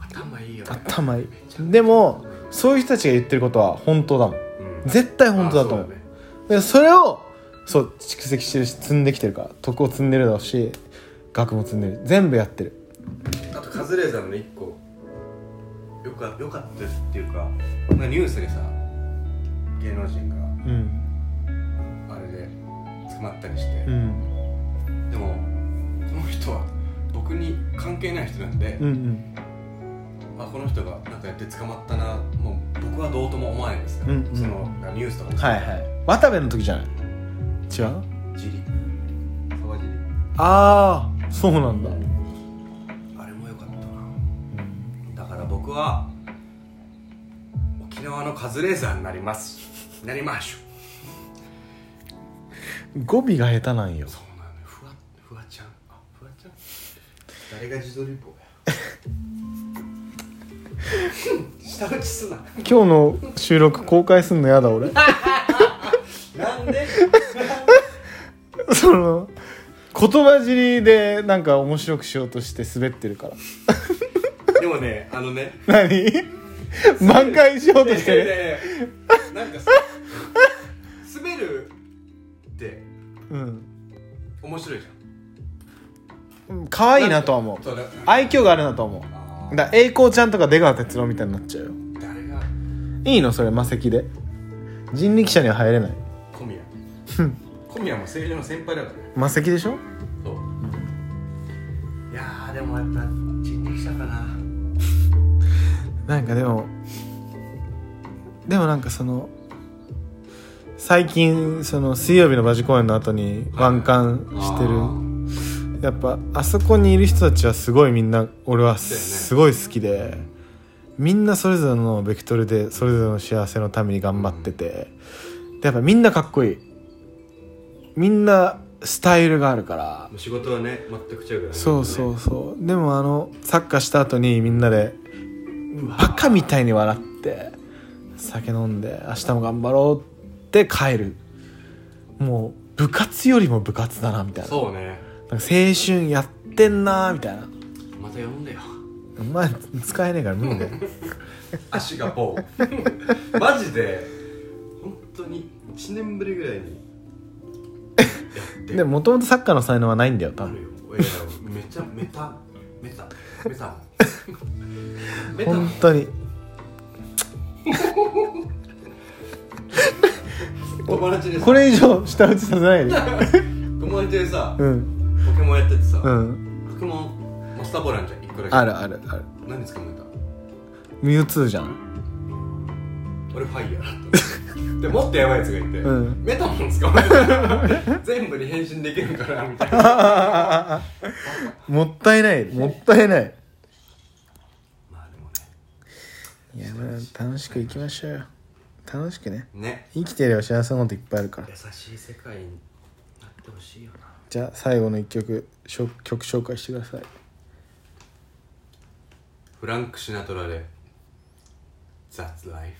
頭いいよね。頭いい。でもそういう人たちが言ってることは本当だもん。うん。絶対本当だと思う。あそうね。でそれをそう蓄積してるし積んできてるから。徳を積んでるだろうし学も積んでる。全部やってる。あとカズレーザーの一個。よかよかったっていうかニュースでさ芸能人が。うん捕まったりして、うん。でもこの人は僕に関係ない人なんで、うんうん。あこの人がなんかやって捕まったなもう僕はどうとも思わないんですよ、うんうん。そのニュースとかもはいはい。渡部の時じゃない？違う？じり沢尻ああそうなんだ。あれも良かったな。だから僕は沖縄のカズレーザーになります。なりましょう語尾が下手なんよ。そうなのよふわふわちゃん？あふわちゃん？誰が自撮り棒や？[LAUGHS] 下打ちすな。今日の収録公開すんのやだ俺。[LAUGHS] なんで？[LAUGHS] その言葉尻でなんか面白くしようとして滑ってるから。でもねあのね。何？挽回しようとしてる？なんかさ滑るってうん。面白いじゃん。可愛いなとは思う。そうだ。愛嬌があるなとは思あうだから栄光ちゃんとか出川哲朗みたいになっちゃうよ。ー誰が？いいのそれ魔石で。人力車には入れない。小宮。小宮も政治の先輩だからね。魔石でしょ？そう、いやーでもやっぱ人力車かな。なんかでもでもなんかその最近その水曜日の馬事公演の後にワンカンしてる。やっぱあそこにいる人たちはすごいみんな俺はすごい好きでみんなそれぞれのベクトルでそれぞれの幸せのために頑張っててでやっぱみんなかっこいい。みんなスタイルがあるから。仕事はね全く違うからね。そうそうそう。でもあのサッカーした後にみんなでバカみたいに笑って酒飲んで明日も頑張ろうって帰る。もう部活よりも部活だなみたいな。そうね。なんか青春やってんなみたいな。また呼んでよ。お前使えねえから無理だよ。[LAUGHS] 足がポー [LAUGHS] マジで本当に1年ぶりぐらいに。[LAUGHS] やって。でももともとサッカーの才能はないんだよ多分。あるよ。いやめちゃメタメタメタメタ本当に友達でさ。これ以上舌打ちさせないで。[LAUGHS] 友達でさうん。ポケモンやっててさうん。ポケモンマスターボールあんじゃん1個だけ。あるあるある。何捕まえた？ミュウツーじゃん。俺ファイヤーだった。[LAUGHS] でもっとやばいやつがいて、うん。メタモン捕まえた。全部に変身できるからみたいな。[LAUGHS] もったいない。もったいない。まあでもいやまあ楽しく生きましょうよ楽しくね。ね。ね生きてれば幸せなこといっぱいあるから。優しい世界になってほしいよな。じゃあ最後の一曲しょ曲紹介してください。フランク・シナトラで「That's Life」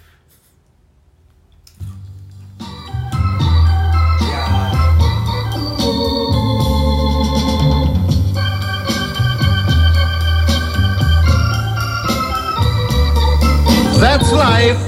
That's life.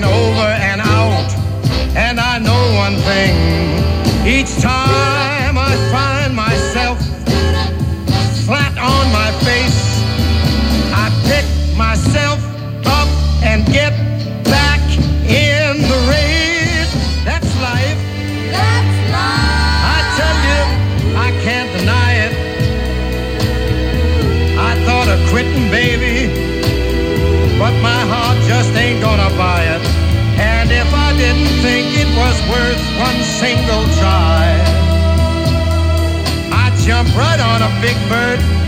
Each time right on a big bird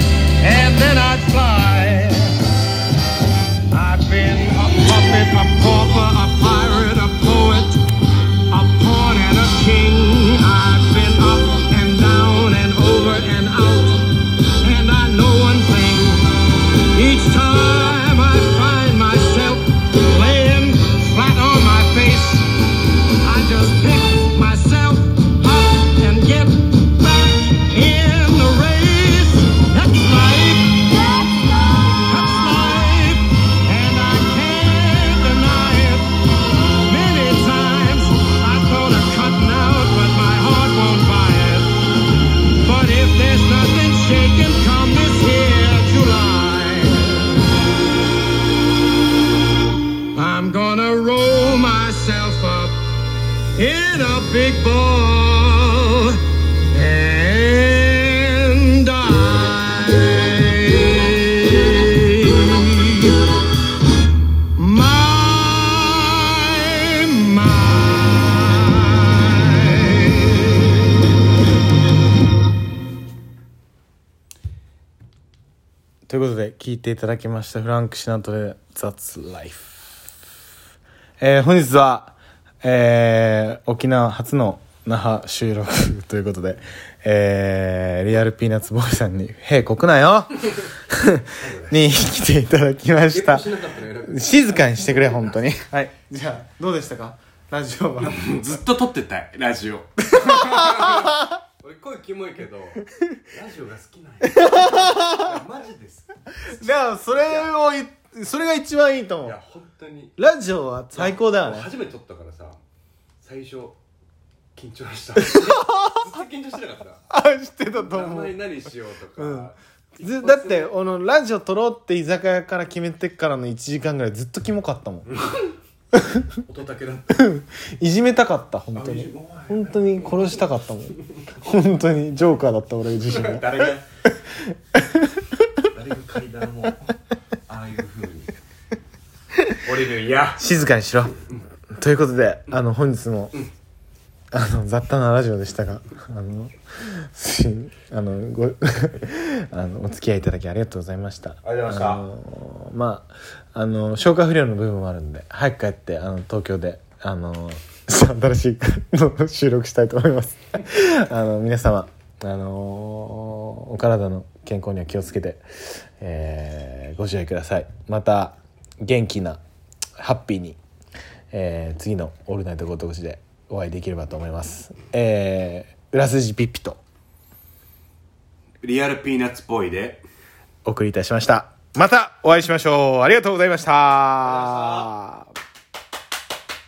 といていただきました。フランク・シナトラで「That's Life」えー本日は、えー沖縄初の那覇収録ということで、えーリアルピーナッツボーイさんに「へえこくなよ」[LAUGHS] に来ていただきました。静かにしてくれ本当に。はい。じゃあどうでしたか？ラジオは。ずっと撮ってたいラジオ。俺 [LAUGHS] 声キモいけど [LAUGHS] ラジオが好きなんや。[LAUGHS] マジです。でもそれをいそれが一番いいと思う。いや本当に。ラジオは最高だよね。初めて撮ったからさ最初緊張した。[LAUGHS] ずっと緊張してなかった。あ知ってたと名思う。前何しようとか、うん。ずだってあのラジオ撮ろうって居酒屋から決めてからの1時間ぐらいずっとキモかったもん音だけだ。っ [LAUGHS] たいじめたかった本当に。本当に殺したかったもん。本当にジョーカーだった俺自身が。[LAUGHS] 誰が？誰が階段をああいう風に。降りるんや静かにしろ。ということであの本日もあの雑多なラジオでしたがあのすあのご [LAUGHS] あのお付き合いいただきありがとうございました。ありがとうございました。のまああの消化不良の部分もあるんで早く帰ってあの東京であの [LAUGHS] 新しいの収録したいと思います。[LAUGHS] あの皆様あのお体の健康には気をつけて、えーご自愛ください。また元気なハッピーに、えー次の「オールナイトごとごし」でお会いできればと思います。えー、裏筋ピッピとリアルピーナッツボーイでお送りいたしましたまたお会いしましょう。ありがとうございました。